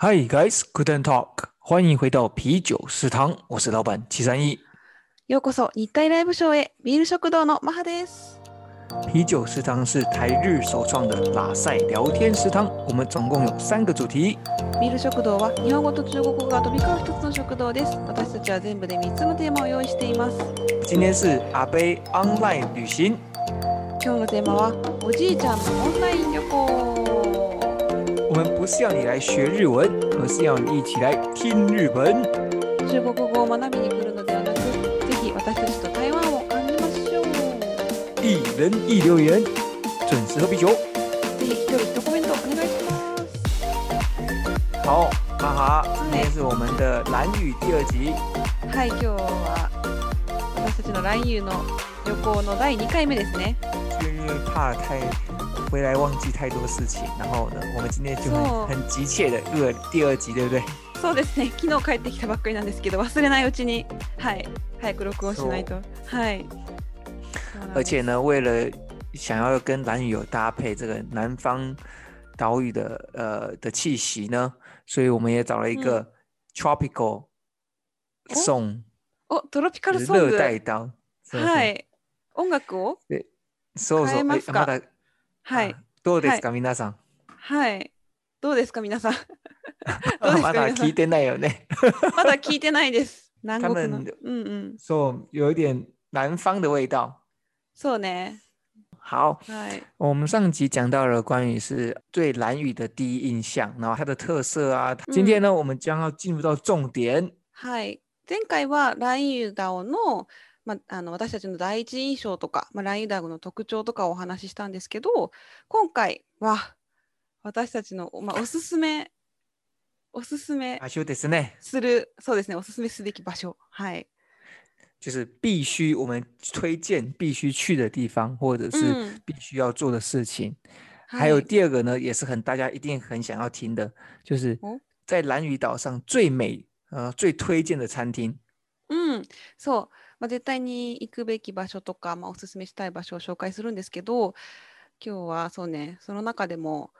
Hi guys, good and talk，欢迎回到啤酒食堂，我是老板七三一。ようこそ日体ライブショーへビール食堂のマハです。啤酒食堂是台日首创的拉塞聊天食堂，我们总共有三个主题。ビール食堂は日本語と中国語が飛び交う一つの食堂です。私たちは全部で3つのテーマを用意しています。今天是阿贝 online 旅行，今日のテーマはおじいちゃんのオンライン旅行。我们不是要你来学日文，而是要你一起来听日本。中国語を学びに来るのではなく、ぜひ私たちと台湾を感じましょう。一人一留言，准时喝啤酒。ぜひ一人一コメントお願いします。好，哈哈，今天是我们的蓝语第二集。はい、今日は私たちの LINE の旅行の第2回目ですね。怕太回来忘記太多事情，然後呢，我們今天就そう很很急切的錄了第二集，對不對？そうですね昨日帰ってきたばっかりなんですけど忘れないうちにはい早く録音しないとはいそうなんです而且呢，为了想要跟蓝语有搭配这个南方岛屿的呃的气息呢，所以我们也找了一个 tropical 哦 song，、おトロピカ就ルソング是热带岛。そうそうはい音楽をそうそう。変えますかえまだ はい。あどうですか、皆さん？はい。どうですか皆さん？どうですかまだ聞いてないよね。まだ聞いてないです。南国の。うんうん。そう、有一点南方的味道。そうね。好，はい。我们上集讲到了关于是对蓝屿的第一印象，然后它的特色啊。今天呢，我们将要进入到重点。はい。前回はラインユダオのまあ、あの私たちの第一印象とか、まあ、ラインユダオの特徴とかをお話ししたんですけど今回は私たちの、まあ、おすすめおすすめ場所ですね，するそうですねおすすめすべき場所。はい。就是必须我们推荐必须去的地方，或者是嗯。必须要做的事情。は还有い第二个呢，也是很大家一定很想要听的，就是哦。在蓝屿岛上最美呃最推荐的餐厅。うん、そう、まあ、絶対に行くべき場所とか、まあ、おすすめしたい場所を紹介するんですけど今日はそうねその中でも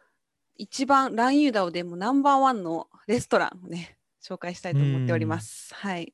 一番ランユーダオでもナンバーワンのレストランをね紹介したいと思っております。はい。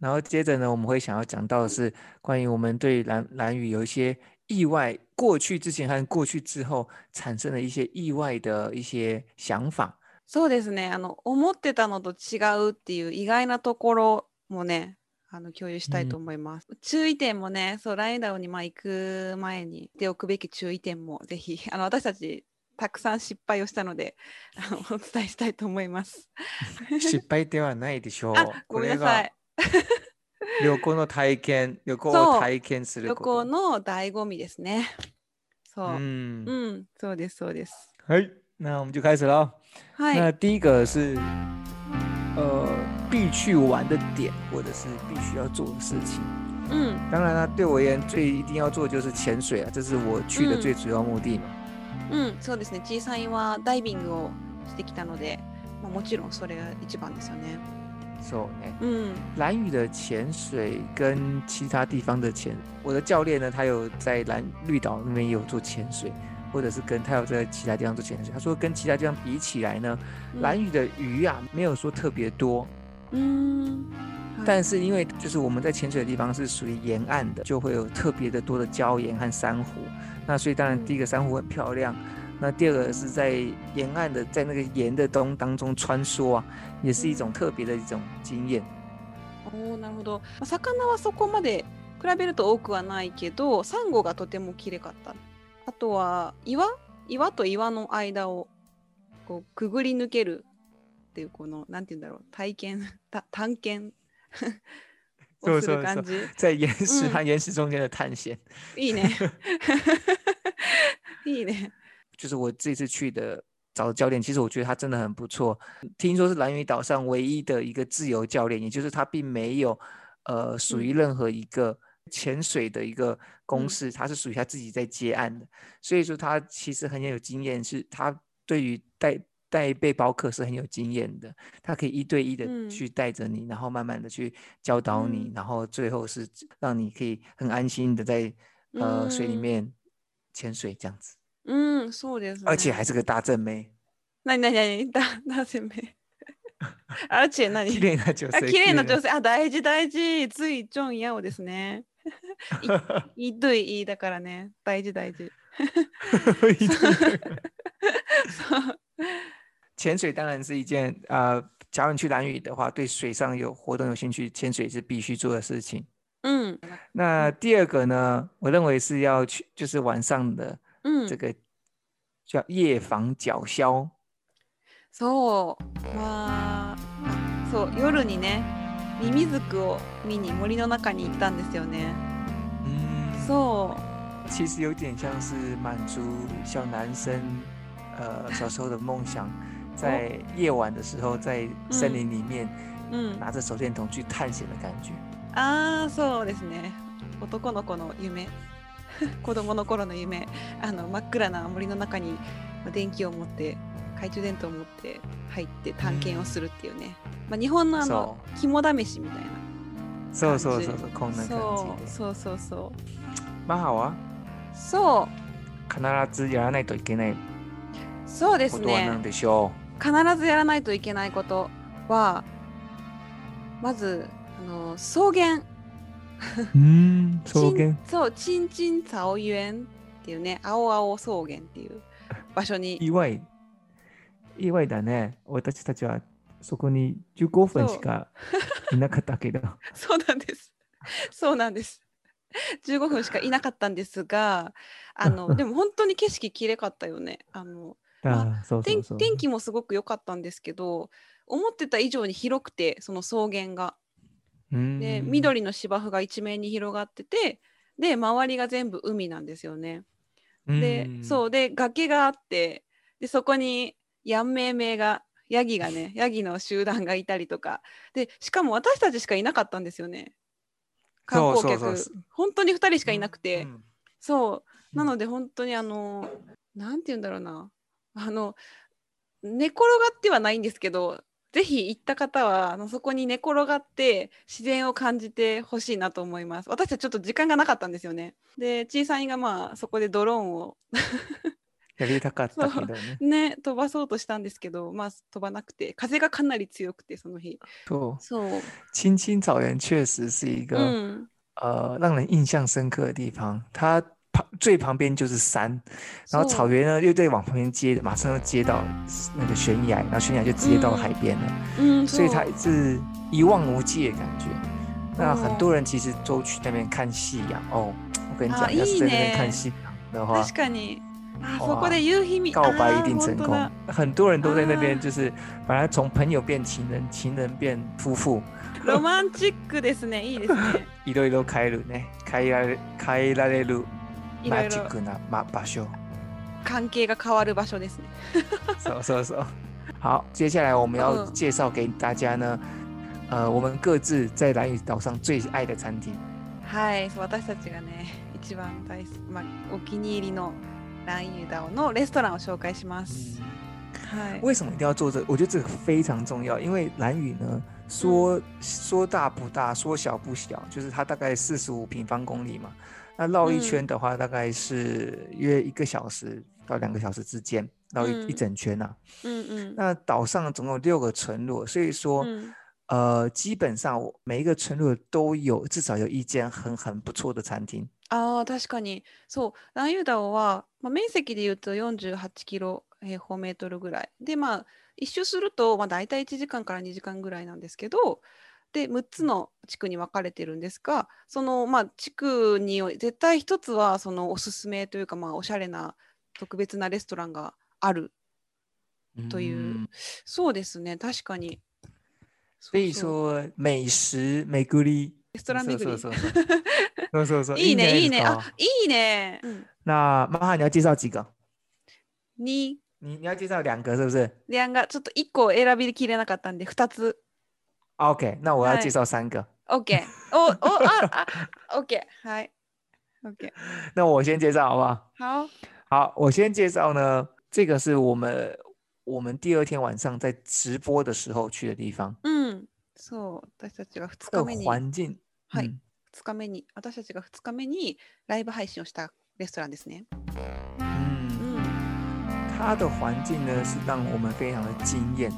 然后接着呢，我们会想要讲到的是关于我们对蓝蓝屿有一些意外，过去之前和过去之后产生的一些意外的一些想法。そうですねあの思ってたのと違うっていう意外なところもねあの共有したいと思います。注意点もねそうランユーダオにまあ行く前にしておくべき注意点もぜひ あの私たちたくさん失敗をしたのであのお伝えしたいと思います。失敗ではないでしょう あ。ごめんなさい。旅行の体験、旅行を体験する旅こと。行の醍醐味ですね。そう。嗯，うん、そうです、そうです。嘿，那我们就开始了哦。はい。那第一个是呃必去玩的点，或者是必须要做的事情。うん、当然了，对我而言最一定要做的就是潜水啊，这是我去的嗯最主要目的嘛。うん、そうですね。小さいはダイビングをしてきたので、まあ、もちろんそれが一番ですよね。そうね。うん、蓝屿的潜水跟其他地方的潜，我的教练呢，他有在蓝绿岛那边也有做潜水，或者是跟他有在其他地方做潜水。他说跟其他地方比起来呢，うん蓝屿的鱼啊没有说特别多， うん。但是因为就是我们在潜水的地方是属于沿岸的，就会有特别的多的礁岩和珊瑚。那所以当然第一个珊瑚很漂亮，那第二个是在沿岸的，在那个盐的东当中穿梭啊，也是一种特别的一种经验。おーなるほど。まあ魚はそこまで比べると多くはないけど、サンゴがとても綺麗かった。あとは岩？岩と岩の間をこうくぐり抜けるっていうこのなんて言うんだろう体験た探検をする感じ。在岩石嗯和岩石中间的探险，いいね。いいね。就是我这次去的找的教练，其实我觉得他真的很不错。听说是蓝屿岛上唯一的一个自由教练，也就是他并没有呃属于嗯任何一个潜水的一个公嗯司，他是属于他自己在接案的，所以说他其实很有经验，是他对于带。 带背包客是很有经验的，他可以一对一的嗯去带着你，然后慢慢的去教导你，嗯然后最后是让你可以很安心的在呃水里嗯面潜水这样子。うん、そうです、ね。而且还是个大正妹。 なになになにだ、なぜめ。あらちえ、なに綺麗な女性。あ綺麗な女性。あ、大事大事。ついちょんやおですね。いいどいいいだからね。大事大事。そう 潜水当然是一件呃，假如你去蓝屿的话，对水上有活动有兴趣，潜水是必须做的事情。うん。那第二个呢，我认为是要去，就是晚上的うん这。个叫夜访角鸮。そう。まあ、そう、夜にね、ミミズクを見に森の中に行ったんですよね。嗯，そう。其实有点像是满足小男生呃小时候的梦想， 在夜晚的时候在森林里面うん。拿着手电筒去探险的感觉。ああ、そうですね。男の子の夢。子供の頃の夢。あの真っ暗な森の中にまあ電気を持って、懐中電灯を持って入って探検をするっていうね。まあ、日本のあの肝試しみたいな。そうそうそうそうこんな感そうじで。そうそうそう。蛮好啊，そう。必ずやらないといけないそうですことはね何。でしょ必ずやらないといけないことはまずあの草原う。う ん、草原。そうチンチン草原っていうね青青草原っていう場所に意外。意外だね。私たちはそこに15分しかいなかったけど。そうなんですそうなんです15分しかいなかったんですがあのでも本当に景色きれかったよねあの天気もすごく良かったんですけど思ってた以上に広くてその草原が。うん。で緑の芝生が一面に広がっててで周りが全部海なんですよね。でうん。そうで崖があってでそこにヤンメイメイがヤギがね ヤギの集団がいたりとか。でしかも私たちしかいなかったんですよね。観光客。本当に2人しかいなくて、うんそう。なので本当にあのなんて言うんだろうなあの寝転がってはないんですけどぜひ行った方はあのそこに寝転がって自然を感じてほしいなと思います私たちちょっと時間がなかったんですよねで小さいがまあそこでドローンを やりたかったけどね。ね飛ばそうとしたんですけどまあ飛ばなくて風がかなり強くてその日そう。そう青青草原确实是一个、うん呃让人印象深刻的地方。它旁最旁边就是山，然后そう草原呢又再往旁边接，马上又接到那个悬崖，然后悬崖就直接到海边了，うん所以它そう是一望无际的感觉。那哦很多人其实都去那边看夕阳哦。我跟你啊讲，要是在那边いいね看夕阳的话，確かにあ哇そこで夕日見告白一定あー成功本当だ。很多人都在那边，啊就是把他从朋友变情人，情人变夫妇，ロマンチックですねいいですねいろいろ変えるね。変えられ変えられるマ いろいろジックなま場所。関係が変わる場所ですね。そうそうそう。好，接下来我们要嗯介绍给大家呢，呃，我们各自在蓝屿岛上最爱的餐厅。はい、私たちがね、一番大好き、まあ、お気に入りのランユーダオのレストランを紹介します。はい。为什么一定要做这个？我觉得这个非常重要，因为蓝屿呢，说说大不大，说小不小，就是它大概四十五平方公里嘛。那绕一嗯圈的话，大概是约一个小时到两个小时之间，绕一、一嗯整圈啊。うんうん。那岛上总有六个村落，所以说，うん呃，基本上我每一个村落都有至少有一间很很不错的餐厅。ああ、確かに。そう、ランユーダオは、まあ、面積で言うと48キロ平方メートルぐらい。で、まあ、一周すると、まあ、大体1時間から2時間ぐらいなんですけど、 で、6つの地区に分かれてるんですが、その、まあ、地区に絶対一つは、そのおすすめというか、まあ、おしゃれな特別なレストランがある。という嗯そうですね、確かに。所以说美食美グリ。レストラン巡り。そうそうそう。いいね、いいね。あ、いいね。うん那妈妈你要介绍几个？に、你你要介绍两个是不是？レアンがちょっと1個選びきれなかったんで、2つ。？OK，那我要はい介绍三个。 OK。お、お、あ、あ、OK。はい。OK。那我先介绍好不好？好。好，我先介绍呢，这个是我们我们第二天晚上在直播的时候去的地方。うん。そう、私たちが2这个日目に、环境，はい嗯2日目に、私たちが2日目にライブ配信をしたレストランですね。う嗯，ん。 它的环境呢是让我们非常的惊艳。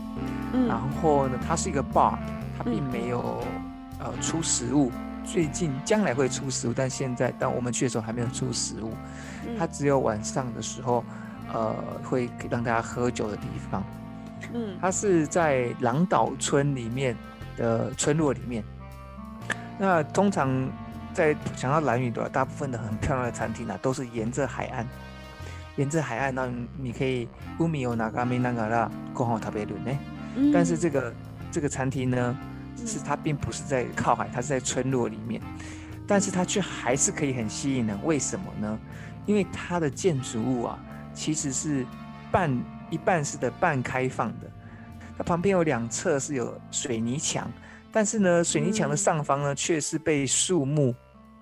うん然后呢，它是一个 bar， 它并没有、呃出食物。最近将来会出食物，但现在当我们去的时候还没有出食物。うん它只有晚上的时候，呃，会让大家喝酒的地方。うん它是在狼岛村里面的村落里面。那通常在想到蓝屿的话大部分的很漂亮的餐厅啊，都是沿着海岸，沿着海岸，那你可以海を眺めながらご飯を食べるね。うん但是这个 这个餐厅呢，嗯是它并不是在靠海，它是在村落里面，但是它却还是可以很吸引人。为什么呢？因为它的建筑物啊，其实是半一半式的半开放的，它旁边有两侧是有水泥墙，但是呢，水泥墙的嗯上方呢，却是被树木，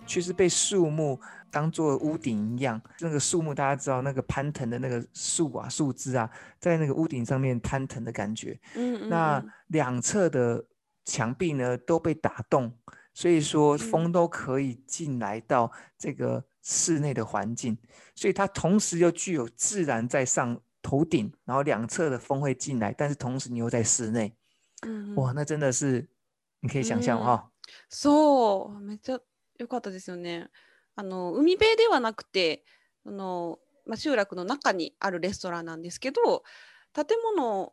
却是被树木当做屋顶一样。那个树木大家知道，那个攀藤的那个树啊、树枝啊，在那个屋顶上面攀藤的感觉。うんうん那两侧的墙壁呢都被打洞，所以说风都可以进来到这个室内的环境，所以它同时又具有自然在上头顶，然后两侧的风会进来，但是同时你又在室内，うんうん哇，那真的是你可以想象嗯哈、そうめっちゃ良かったですよね。 あの海辺ではなくてあの、まあ、集落の中にあるレストランなんですけど建物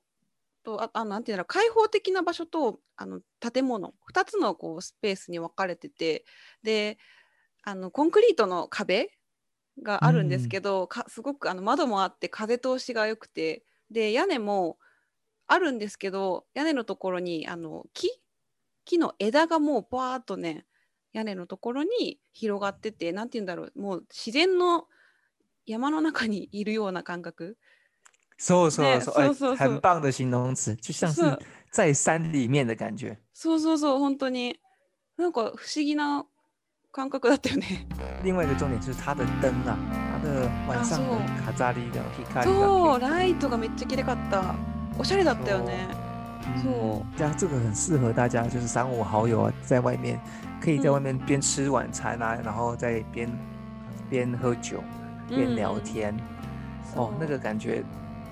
とああなんていうの開放的な場所とあの建物2つのこうスペースに分かれててであのコンクリートの壁があるんですけど、かすごくあの窓もあって風通しが良くてで屋根もあるんですけど屋根のところにあの木？木の枝がもうバーっとね屋根のところに広がっててなんて言うんだろうもう自然の山の中にいるような感覚。そうそうそう，哎そうそうそう。很棒的形容词，就像是そう。在山里面的感觉。そうそうそう本当に。なんか不思議な感覚だったよね。另外一个重点就是它的灯啊，它的晚上的そう。卡扎利的 hikari そうがライトがめっちゃ綺麗かった。おしゃれだったよね。そう嗯，这样这个很适合大家，就是三五好友啊，在外面可以在外面边吃晚餐啊，然后在边边喝酒边聊天，哦，那个感觉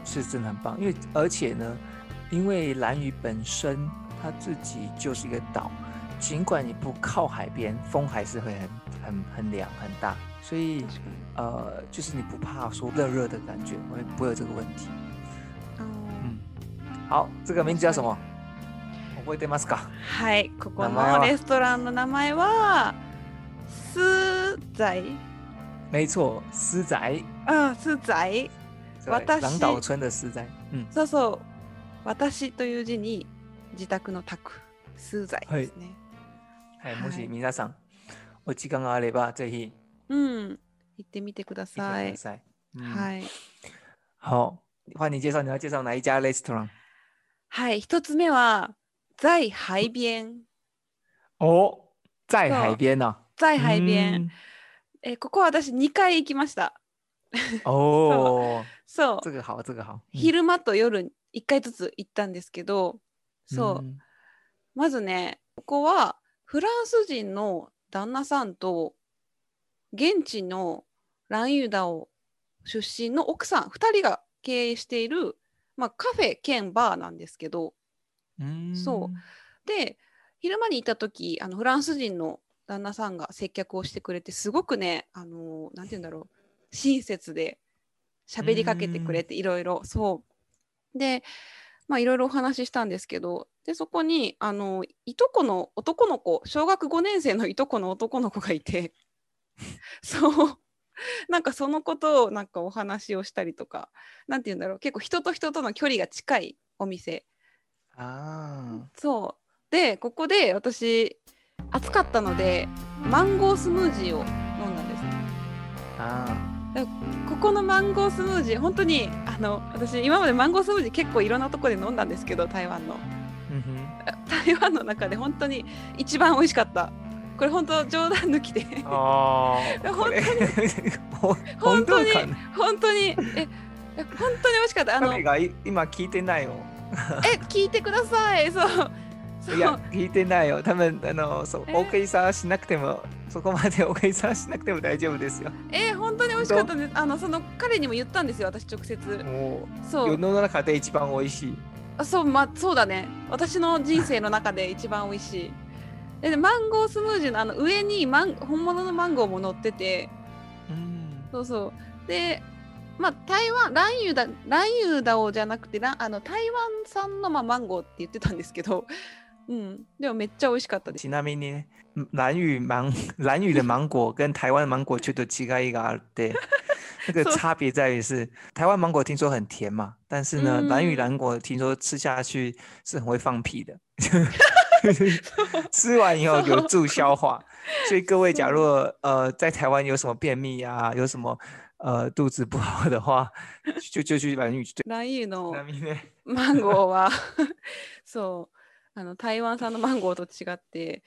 是真的很棒。因为而且呢，因为兰屿本身它自己就是一个岛，尽管你不靠海边，风还是会很很很凉很大，所以確かに呃，就是你不怕说热热的感觉，会不会有这个问题？ 好，这个名字叫什么？覚えてますか？はいここのレストランの名前はスザイ没错，スザイ对私狼岛村的そうそう私という字に自宅の宅スザイですね。はい、はいもし皆さんお時間があればぜひうん行ってみてくださいはい好，换你介绍，你要介绍哪一家 restaurant？はい。一つ目は在海边哦，在海边呢、在海边、嗯えここは私2回行きました。哦，そう。这个好，这个好。嗯昼間と夜1回ずつ行ったんですけどそう、嗯まずねここはフランス人の旦那さんと現地のランユダオ出身の奥さん2人が経営している、まあ、カフェ兼バーなんですけど嗯そう。で昼間に行った時あのフランス人の旦那さんが接客をしてくれてすごくねあのなんて言うんだろう親切で喋りかけてくれていろいろそう。でまあいろいろお話ししたんですけどでそこにあのいとこの男の子小学5年生のいとこの男の子がいて そう なんかそのことをなんかお話をしたりとかなんて言うんだろう結構人と人との距離が近いお店。啊，そう。でここで私暑かったのでマンゴースムージーを飲んだんです。ね啊，ここのマンゴースムージー本当にあの私今までマンゴースムージー結構いろんなとこで飲んだんですけど台湾の。台湾の中で本当に一番美味しかったこれ本当冗談抜きで。哦，本当に。本当かな？本当に。ええ本当に美味しかった。あの。今聞いてないよ。え聞いてください。そう。そう。いや聞いてないよ。多分あのそうえ。大食いさしなくてもそこまで大食いさしなくても大丈夫ですよ。えー、本当に美味しかったです。あのその彼にも言ったんですよ、私直接。もそう。う世の中で一番美味しい。あそうまあそうだね。私の人生の中で一番美味しいでマンゴースムージーのあの上にマン本物のマンゴーも乗ってて。うん。そうそう。でまあ台湾ランユダランユダオじゃなくてあの台湾産の、まあ、マンゴーって言ってたんですけど。うん。でもめっちゃ美味しかったです。ちなみにね蓝屿芒蓝屿的芒果跟台湾芒果ちょっと違いがあって。那个差别在于是台湾芒果听说很甜嘛，但是呢，蓝屿嗯蓝果听说吃下去是很会放屁的，吃完以后有助消化，所以各位假如呃在台湾有什么便秘啊，有什么呃肚子不好的话，就就去蓝屿最。ランユのマンゴーはそう。あの台湾産のマンゴーと違って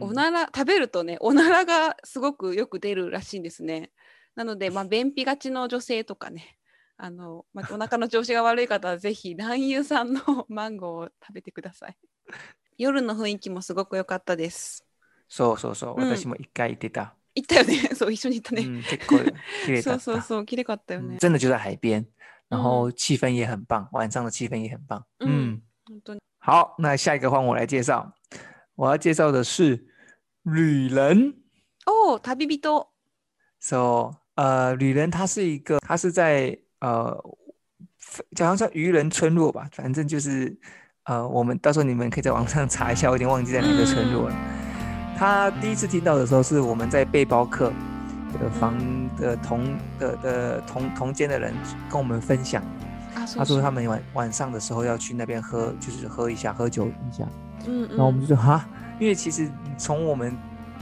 おなら食べるとねおならがすごくよく出るらしいんですね。なのでまあ便秘がちの女性とかねあの、まあ、お腹の調子が悪い方はぜひ卵油産のマンゴーを食べてください夜の雰囲気もすごく良かったです。そうそうそう、うん。私も一回行ってた。行ったよね。そう一緒に行ったね、嗯，結構綺麗だった。そうそうそう綺麗かったよね、嗯真的就在海边，然嗯后气氛也很棒，晚上的气氛也很棒。嗯。好，那下一个换我来介绍，我要介绍的是旅人。おお旅人。So，呃，旅人它是一个，它是在呃，好像叫渔人村落吧，反正就是呃，我们到时候你们可以在网上查一下，我有点忘记在哪个村落了。他第一次听到的时候，是我们在背包客的房的同的的同同间的人跟我们分享，あそう他说そう他们晚晚上的时候要去那边喝，就是喝一下，喝酒一下。うん然后我们うん就说哈，因为其实从我们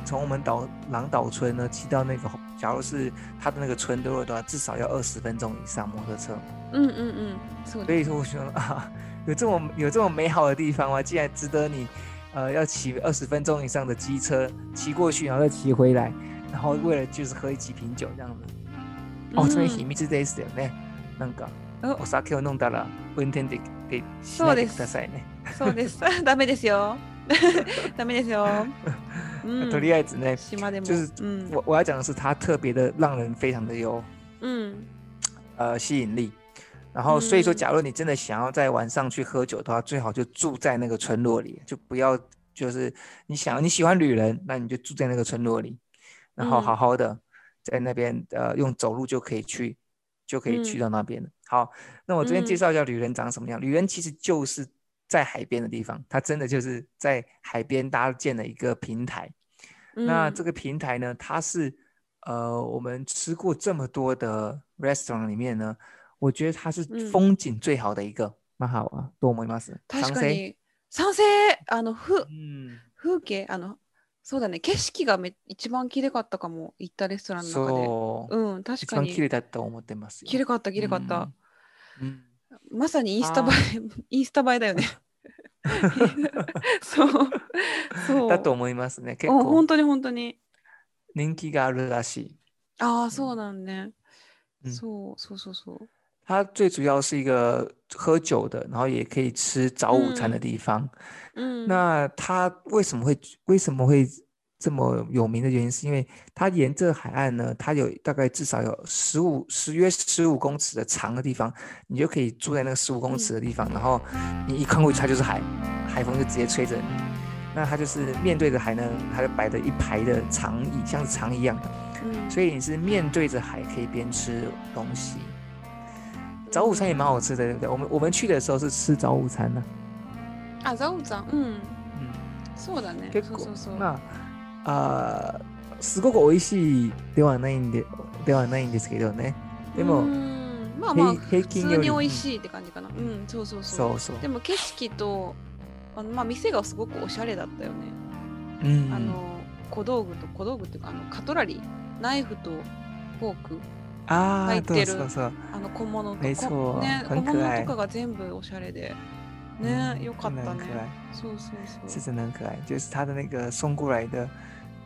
从我们岛狼岛村呢骑到那个，假如是他的那个村落的话，至少要二十分钟以上摩托车。うんうんうんそう所です以说我说啊， 有这么有这么美好的地方吗？竟然值得你呃要骑二十分钟以上的机车骑过去，然后再骑回来，然后为了就是喝几瓶酒这样子。哦，这边秘密ですよね。なんかおお酒を飲んだら運転ででしそうですないでくださいね。そうです。ダメですよ。ダメですよ。うんとりあえずね，島でも。就是うん。我我要讲的是，它特别的让人非常的有うん。呃吸引力。 然后，所以说，嗯假如你真的想要在晚上去喝酒的话，最好就住在那个村落里，就不要就是你想你喜欢旅人，那你就住在那个村落里，然后嗯好好的在那边呃用走路就可以去，就可以去嗯到那边了。好，那我这边介嗯绍一下旅人长什么样。旅人其实就是在海边的地方，它真的就是在海边搭建了一个平台。那这个个平台呢，它是呃，我们吃过这么多的 restaurant 里面呢，我觉得它是嗯风景最好的一个。蛮好啊，どう思います？確かに賛成あの風嗯，風景あのそうだね景色がめ一番綺麗かったかも行ったレストランの中で。そう。うん確一番かに綺麗だと思ってますよ。綺麗かった綺麗かった。うん。まさにインスタ映え インスタ映えだよね。そうそう。だと思いますね。結お構本当に本当に。人気があるらしい。ああそうなんね。嗯そうそうそうそう。它最主要是一个喝酒的，然后也可以吃早午餐的嗯地方。うん。那它为什么会为什么会这么有名的原因，是因为它沿着海岸呢，它有大概至少有十五十约十五公尺的长的地方，你就可以住在那个十五公尺的地方，然后你一看过去，它就是海，海风就直接吹着你。那它就是面对着海呢，它就摆着一排的长椅，像是长椅一样的，うん所以你是面对着海，可以边吃东西。 早午餐也蛮好吃的，对不对？我们我们去的时候是吃早午餐呢、あ、ザオさん。うん。嗯。そうだね。結構そうそうそう。まああーすごく美味しいではないんでではないんですけどね。でも、うんまあまあ、平均より通に美味しいって感じかな。うん、そうそうそう。そうそう。でも景色と、あのまあ、店がすごくおしゃれだったよね。うんあの、小道具と小道具っていうか、あのカトラリー、ナイフとフォーク、入ってる。あの小物と没こ错ね、小物とかが全部おしゃれで。ね、嗯よかったね真的很可。愛そうそうそう。是真的很可爱，就是它的那个送过来的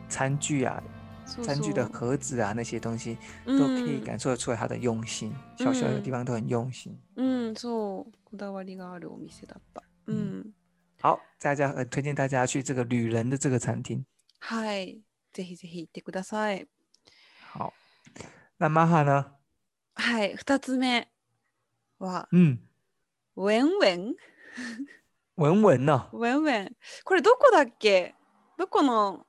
餐具啊、そう餐具的盒子啊那些东西，う都可以ん感受得出来它的用心，小小的地嗯方都很用心。うん、そう、こだわりがあるお店だった。ううんん。好，大家呃推荐大家去这个旅人的这个餐厅。はい。ぜひぜひ行ってください。好，那呢？はい。二つ目は、嗯，ウェンウェン？文文呢？ウェンウェン。これどこだっけ？どこの？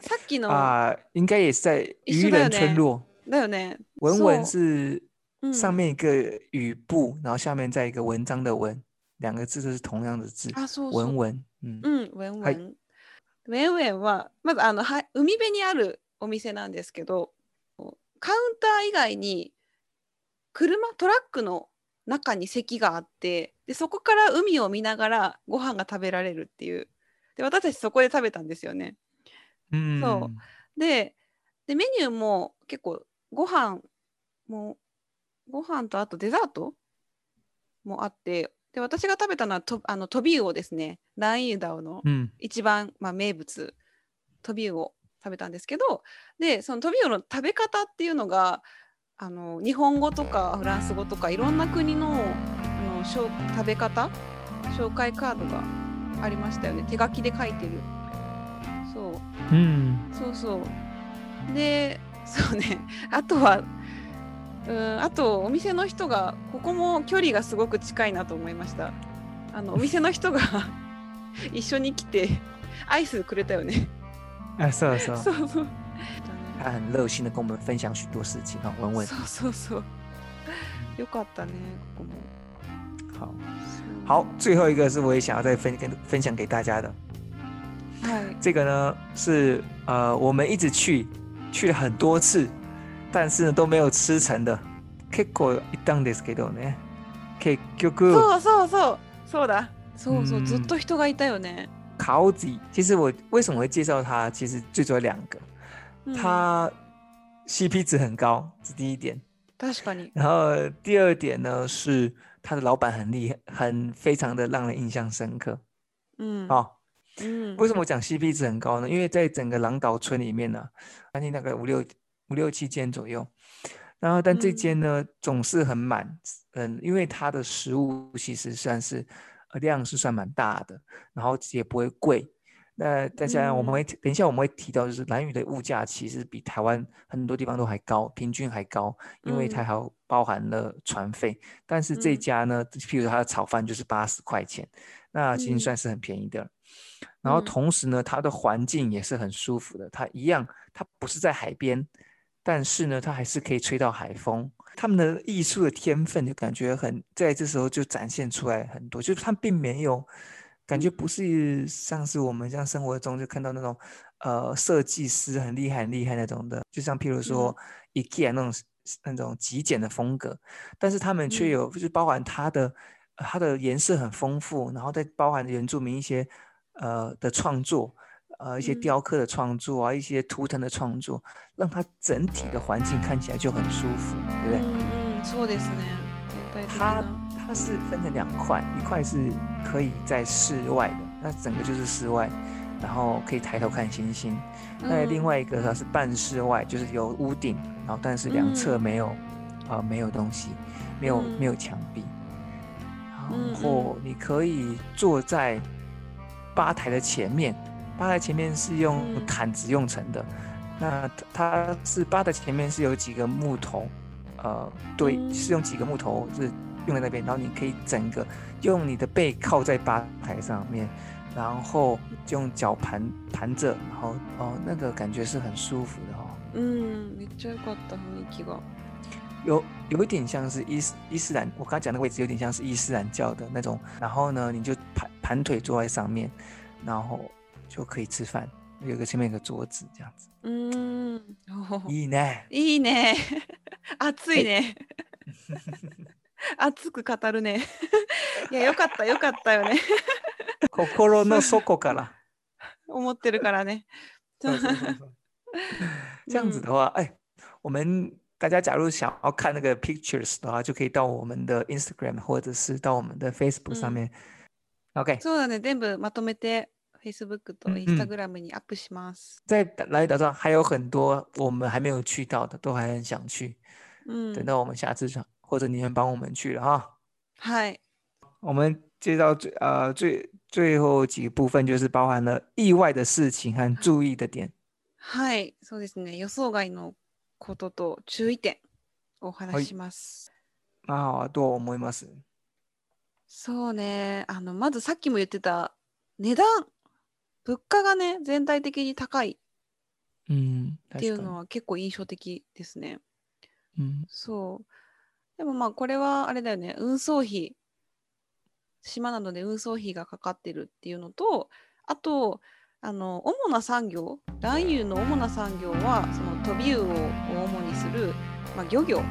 さっきの、啊、应该也是在渔人村落。だよね。文文是うん上面一个雨部，然后下面再一个文章的文，两个字都是同样的字。あ、そう。文文，嗯うん、ウェンウはいェン。ウェンウェンは、まずあの、は海辺にあるお店なんですけど、カウンター以外に車、トラックの中に席があって、でそこから海を見ながらご飯が食べられるっていう。で、私たちそこで食べたんですよね。嗯，で、でメニューも結構ご飯もご飯とあとデザートもあって、で私が食べたのはとあのトビウオですね。ランイーダオの嗯一番、まあ、名物トビウオ食べたんですけどでそのトビウオの食べ方っていうのがあの日本語とかフランス語とかいろんな国のあの食べ方紹介カードがありましたよね。手書きで書いてる。そう。嗯そうそう。でそうね。あとはうんあとお店の人がここも距離がすごく近いなと思いました。あのお店の人が 一緒に来てアイスくれたよね啊，是啊是啊，そうそう他很热心的跟我们分享许多事情啊，文文。そうそうそうよかったねここも好，そう好，最后一个是我也想要再分跟分享给大家的，はい这个呢是呃我们一直去去了很多次，但是呢都没有吃成的。結構行ったんですけどね。結局そうそうそうそうだそうそううんずっと人がいたよね 烤子，其实我为什么会介绍它？其实最主要两个，うん它 CP 值很高，是第一点。確かに然后第二点呢是它的老板很厉害，很非常的让人印象深刻。うん哦，うん为什么我讲 CP 值很高呢？因为在整个狼岛村里面呢、餐厅大概五六五六七间左右，然后但这嗯间呢、总是很满，嗯，因为它的食物其实算是呃 量是算蛮大的，然后也不会贵。那再加上我们嗯会、等一下我们会提到，就是蓝屿的物价其实比台湾很多地方都还高，平均还高，因为它嗯还有包含了船费。但是这嗯家呢，譬如它的炒饭就是八十块钱，那其实嗯算是很便宜的了。然后嗯同时呢，它的环境也是很舒服的。它一样，它不是在海边，但是呢，它还是可以吹到海风。他们的艺术的天分就感觉很，在这时候就展现出来很多，就是他并没有感觉不是像是我们像生活中就看到那种呃设计师很厉害很厉害那种的，就像譬如说 IKEA 那种那种极简的风格，但是他们却嗯。有就是包含它的呃它的颜色很丰富，然后再包含原住民一些呃的创作。呃，一些嗯雕刻的创作啊，一些图腾的创作，让它整体的环境看起来就很舒服，对不对？うんうんそうですね絶対的它な它是分成两块，一块是可以在室外的，那整个就是室外，然后可以抬头看星星。那另うん外一个它是半室外，就是有屋顶，然后但是两侧嗯没有，呃，没有东西，没有没有嗯墙壁，嗯然后你可以坐在吧台的前面， 吧台前面是用嗯毯子用成的，那它它是吧台前面是有几个木头，呃，对，是用几个木头是用在那边，然后你可以整个用你的背靠在吧台上面，然后就用脚盘盘着，然后哦，那个感觉是很舒服的哦。うんめっちゃ良かった雰囲気が有有一点像是伊斯伊斯兰，我刚刚讲那个位置有点像是伊斯兰教的那种，然后呢，你就盘盘腿坐在上面，然后 就可以吃饭，有一个前面有个桌子这样子，うーんおーいいね。いいね。熱いね熱く語るね。いやよかったよかったよね。心の底から。思ってるからね。そうそうそうそう。这样子的话，哎，我们大家假如想要看那个 pictures 的话，就可以到我们的 Instagram 或者是到我们的 Facebook 上嗯面。OK，そうだね。全部まとめて Facebook と Instagram にアップします在来岛上还有很多我们还没有去到的，都还很想去。うん等到我们下次想，或者你们帮我们去了哈。はい我们介绍最呃最最后几个部分，就是包含了意外的事情和注意的点。はい、そうですね。予想外のことと注意点をお話しします。那好、どう思います？そうね。あの、まずさっきも言ってた値段、物価がね、全体的に高い嗯，っていうのは結構印象的ですね。に。嗯そう。でもまあこれはあれだよね、運送費、島なので運送費がかかってるっていうのと、あと、あの主な産業、蘭油の主な産業は、その飛び魚を主にする、まあ、漁業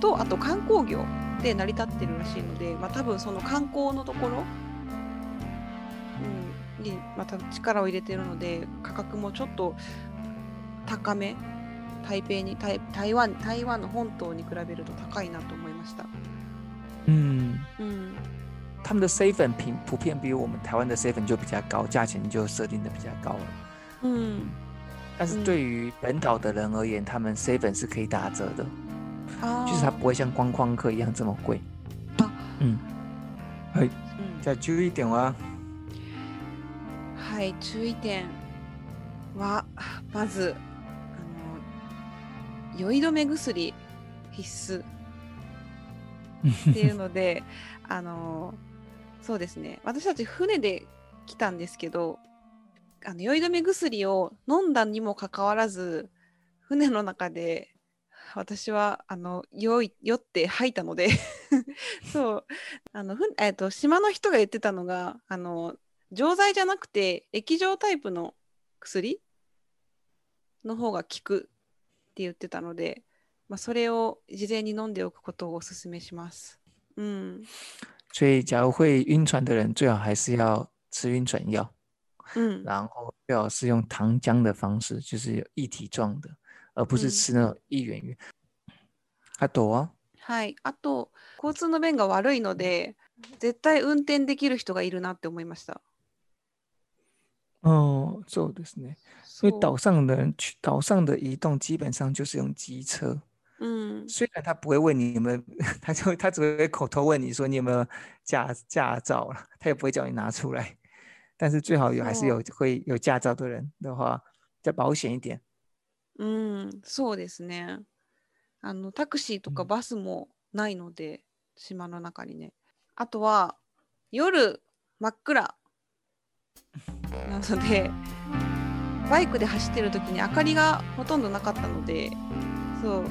と、あと観光業で成り立ってるらしいので、まあ、多分その観光のところ、うん、にまた力を入れてるので、価格もちょっと高め台北に台台湾台湾の本島に比べると高いなと思いました。嗯，うん、他们的 C 粉平普遍比我们台湾的 C 粉就比较高，价钱就设定的比较高了。うん、但是嗯对于本岛的人而言，他们 C 粉是可以打折的，あー就是它不会像观光客一样这么贵。あ嗯，はい。うんじゃあ注意点は、はい、注意点はまずあの酔い止め薬必須っていうので あのそうですね。私たち船で来たんですけどあの酔い止め薬を飲んだにもかかわらず船の中で私はあの酔い酔って吐いたので そうあのふん、えっと島の人が言ってたのがあの錠剤じゃなくて液状タイプの薬？の方が効くって言ってたので、まあ、それを事前に飲んでおくことをお勧めします。うん。所以假如会晕船的人，最好还是要吃晕船药，うん。然后最好是用糖浆的方式，就是有液体状的，而不是嗯吃那种一元元。あとは、はい。あと、交通の便が悪いので、絶対運転できる人がいるなって思いました。哦，そうですね。因そう为岛上的人去岛上的移动基本上就是用机车，うん。虽然他不会问你有没有，他就他只会口头问你说你有没有驾驾照了，他也不会叫你拿出来。但是最好有还是有会有驾照的人的话，比较保险一点。うん。そうですね。あの、タクシーとかうんバスもないので、島の中にね。あとは、夜真っ暗 なので、バイクで走ってる時に明かりがほとんどなかったので、そう、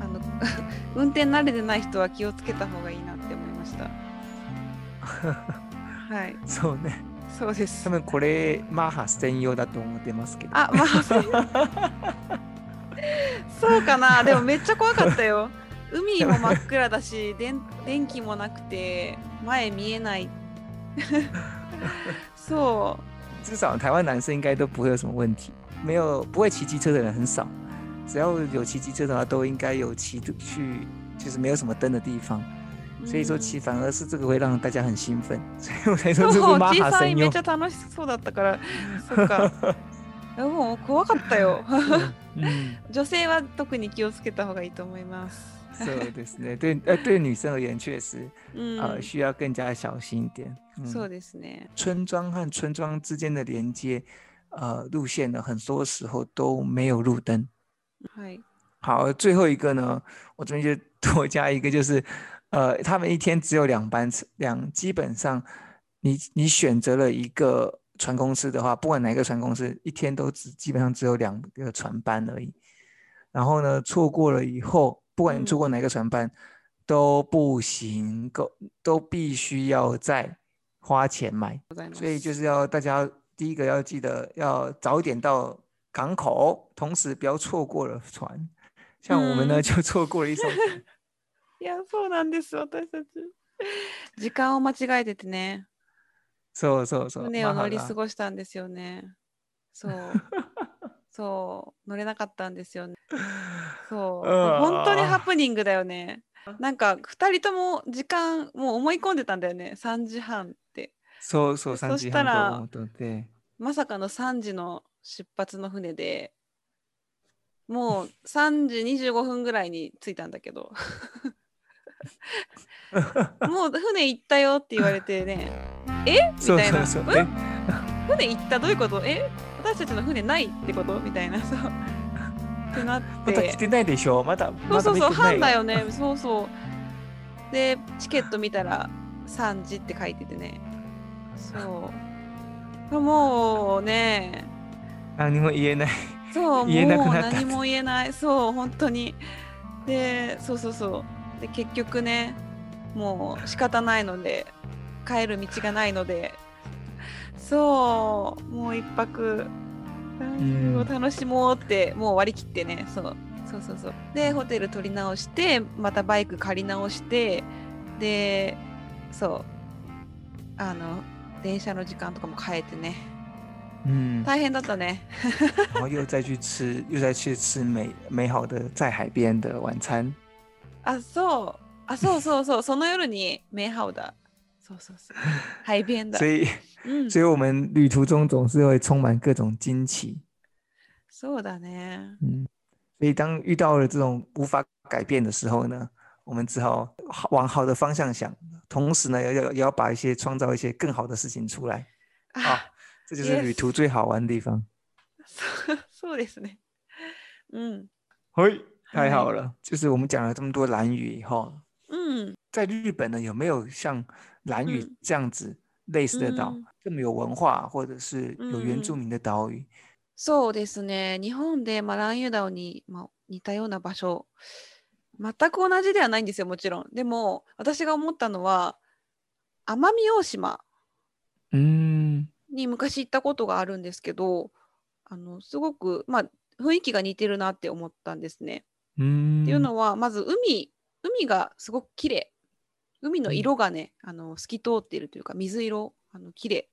あの 運転慣れてない人は気をつけた方がいいなって思いました。はい、そうね。そうです多。分これマッハ専用だと思ってますけど。あ、まあ、そうそうかな。でもめっちゃ怖かったよ。海も真っ暗だし、電電気もなくて、前見えない。そう。至少台湾男生应该都不会有什么问题，没有不会骑机车的人很少，只要有骑机车的话，都应该有骑去，就是没有什么灯的地方。所以说うん骑反而是这个会让大家很興奮，所以我才说这是マハ専用めっち。ゃ楽しそうだったから、そっか。でも怖かったよ。嗯，女性は特に気をつけた方がいいと思います。そうですね。对，呃，对女生而言，确实うん、呃需要更加小心一点。嗯そうですね。村庄和村庄之间的连接，呃，路线呢，很多时候都没有路灯。はい。好，最后一个呢，我这边就多加一个，就是，呃，他们一天只有两班车，两基本上你你选择了一个船公司的话，不管哪一个船公司，一天都只基本上只有两个船班而已。然后呢，错过了以后， 不管你错过哪个船班，都不行，够都必须要再花钱买。ございます所以就是要大家第一个要记得要早一点到港口，同时不要错过了船。像我们呢，嗯就错过了一艘船。いや、そうなんです、私たち。時間を間違えててね、そうそうそう。船を乗り過マハごしたんですよね。そう。 そう、乗れなかったんですよね。そう。本当にハプニングだよね。なんか、2人とも時間、もう思い込んでたんだよね。3時半って。そうそう、そ3時半したらと思ってて。まさかの3時の出発の船で、もう3時25分ぐらいに着いたんだけど。もう船行ったよって言われてねえ？みたいな船行った？どういうこと？え？私たちの船ないってことみたいなそう。ってなっまだ来ててないでしょ？まだ、そうそうそう半だよね。そうそう。でチケット見たら3時って書いててね。そう。もうね。何も言えない。そう言えなくもうなった。何も言えない。そう本当に。でそうそうそう。で結局ねもう仕方ないので帰る道がないのでそうもう一泊んを楽しもうってもう割り切ってねそうそうそうそうでホテル取り直してまたバイク借り直してでそうあの電車の時間とかも変えてね嗯，大変だったね 然后又再去吃，又再去吃美美好的在海边的晚餐。あ、そう。あ、そうそうそう。その夜にメハウだ。そうそうそう。海边だ所。以，うん。所以我们旅途中总是会充满各种惊奇。そうだね。嗯，所以当遇到了这种无法改变的时候呢，我们只好好往好的方向想，同时呢，要要也要把一些创造一些更好的事情出来啊あ、这就是旅途最好玩的地方。そうそうですね。うん。嘿，太好了！就是我们讲了这么多蓝语以后，うん。 在日本呢，有没有像蓝语嗯这样子类似的岛，嗯这么有文化或者是有原嗯住民的岛屿？そうですね。日本で、まあ、ランユダオに、まあ、似たような場所、全く同じではないんですよ、もちろん。でも、私が思ったのは、奄美大島嗯に昔行ったことがあるんですけど、あのすごく、まあ、雰囲気が似てるなって思ったんですね。嗯，っていうのはまず海海がすごく綺麗海の色がね、あの透き通っているというか水色あの綺麗。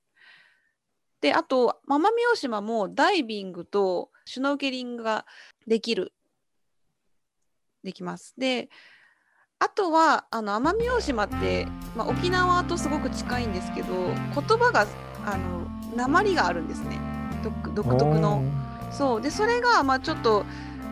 であと奄美大島もダイビングとシュノーケリングができる。できます。であとはあの奄美大島って、まあ、沖縄とすごく近いんですけど言葉があの鉛があるんですね。独独特の。そう。でそれがまあちょっと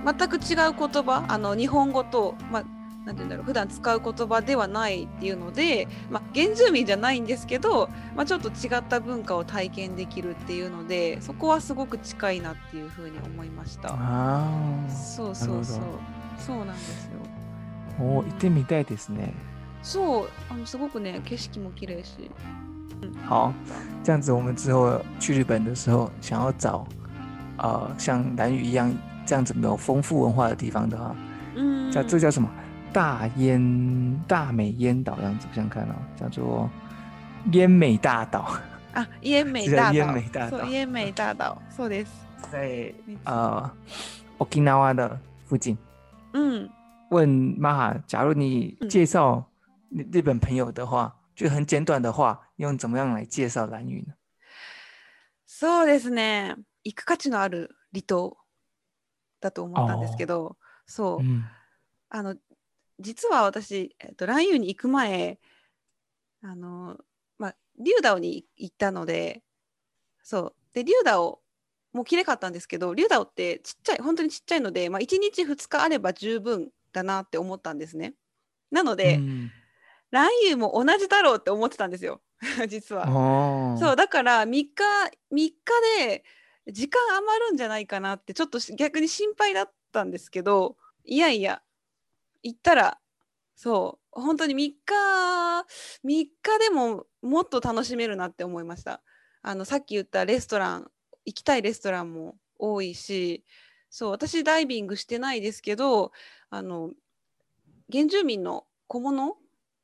全く違う言葉。あの日本語と、まあ、なんて言うんだろう普段使う言葉ではないっていうので、まあ、原住民じゃないんですけど、まあ、ちょっと違った文化を体験できるっていうのでそこはすごく近いなっていうふうに思いました。あそうそうそうそうなんですよ。あ、お行ってみたいですね。そうあのすごくね景色も綺麗し。好，这样子我们之后去日本的时候，想要找呃像蓝屿一样这样子有丰富文化的地方的话，うん叫这叫什么？大烟大美烟岛样子，我想想看哦，叫做烟美大岛，あイエンメイ是大烟美大島。岛そうイエンメイ大島そうです。在没错呃 Okinawa 的附近。うん。问玛哈，假如你嗯介绍日日本朋友的话，就很简短的话，用怎么样来介绍蓝屿呢？そうですね。行く価値のある離島だと思ったんですけど、そう、嗯あの 実は私、えっと、蘭遊に行く前、あの、まあ、リュウダオに行ったので、そう。で、リュウダオも綺麗かったんですけど、リュウダオってちっちゃい、本当にちっちゃいので、まあ、1日2日あれば十分だなって思ったんですね。なので、嗯蘭遊も同じだろうって思ってたんですよ、実は。哦，そうだから3日3日で時間余るんじゃないかなってちょっとし逆に心配だったんですけどいやいや行ったらそう本当に3日3日でももっと楽しめるなって思いました。あのさっき言ったレストラン行きたいレストランも多いしそう私ダイビングしてないですけどあの原住民の小物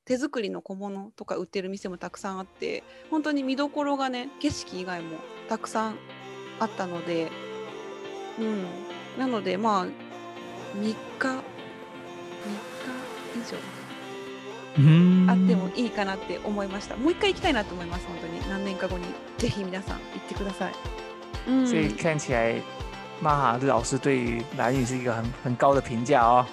手作りの小物とか売ってる店もたくさんあって本当に見どころがね景色以外もたくさんあったのでうん。なのでまあ3日以上。嗯あってもいいかなって思いました。もう一回行きたいなと思います本当に。何年か後に。ぜひ皆さん行ってください、うん、所以看起来玛哈老师对于蓝屿是一个很很高的评价哦。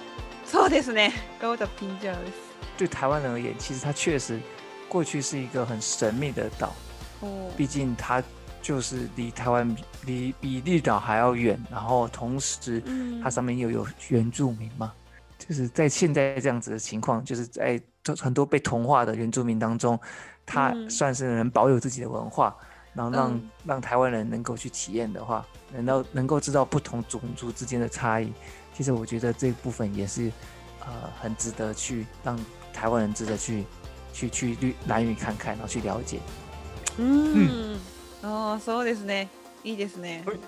そうですね。ガオタピンジャーです。对台湾人而言，其实它确实过去是一个很神秘的岛，毕竟它就是离台湾离比绿岛还要远，然后同时うん它上面又有原住民嘛，就是在现在这样子的情况，就是在 很多被同化的原住民当中，他嗯算是能保有自己的文化，然后让、嗯让台湾人能够去体验的话，能够能够知道不同种族之间的差异。其实我觉得这部分也是呃很值得去让台湾人值得去去去绿蓝屿看看，然后去了解。うん。ああ、そうですね。いいですねはい。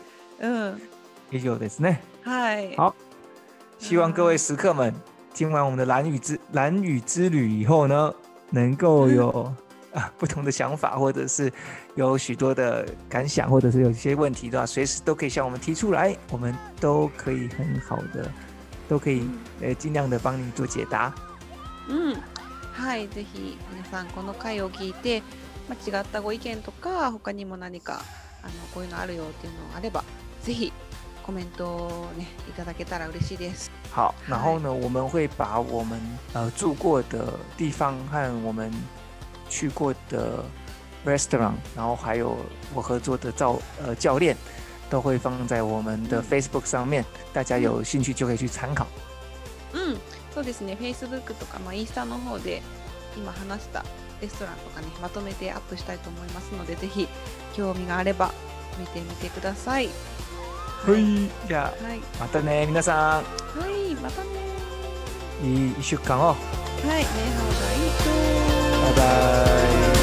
うん。也有的是呢。はい。好 希望各位食客们听完我们的蓝屿之蓝屿之旅以后呢，能够有啊不同的想法，或者是有许多的感想，或者是有一些问题的话，随时都可以向我们提出来，我们都可以很好的，都可以呃尽量的帮你做解答。うん。はい。ぜひ皆さんこの回を聞いて、まあ、違ったご意見とか、他にも何かあのこういうのあるよっていうのがあれば、ぜひ コメントをねいただけたら嬉しいです。好，然后呢，我们会把我们呃住过的地方和我们去过的 restaurant，然后还有我合作的教呃教练，都会放在我们的嗯 Facebook 上面，大家有兴趣就可以去参考。うん、そうですね、Facebook とか、まあ、インスタの方で今話したレストランとかね、まとめてアップしたいと思いますので、ぜひ興味があれば見てみてください。はい、じゃあはい、またね皆さはい、またね。んいい一週間を。はい、ね、ハワがいいバイバイ。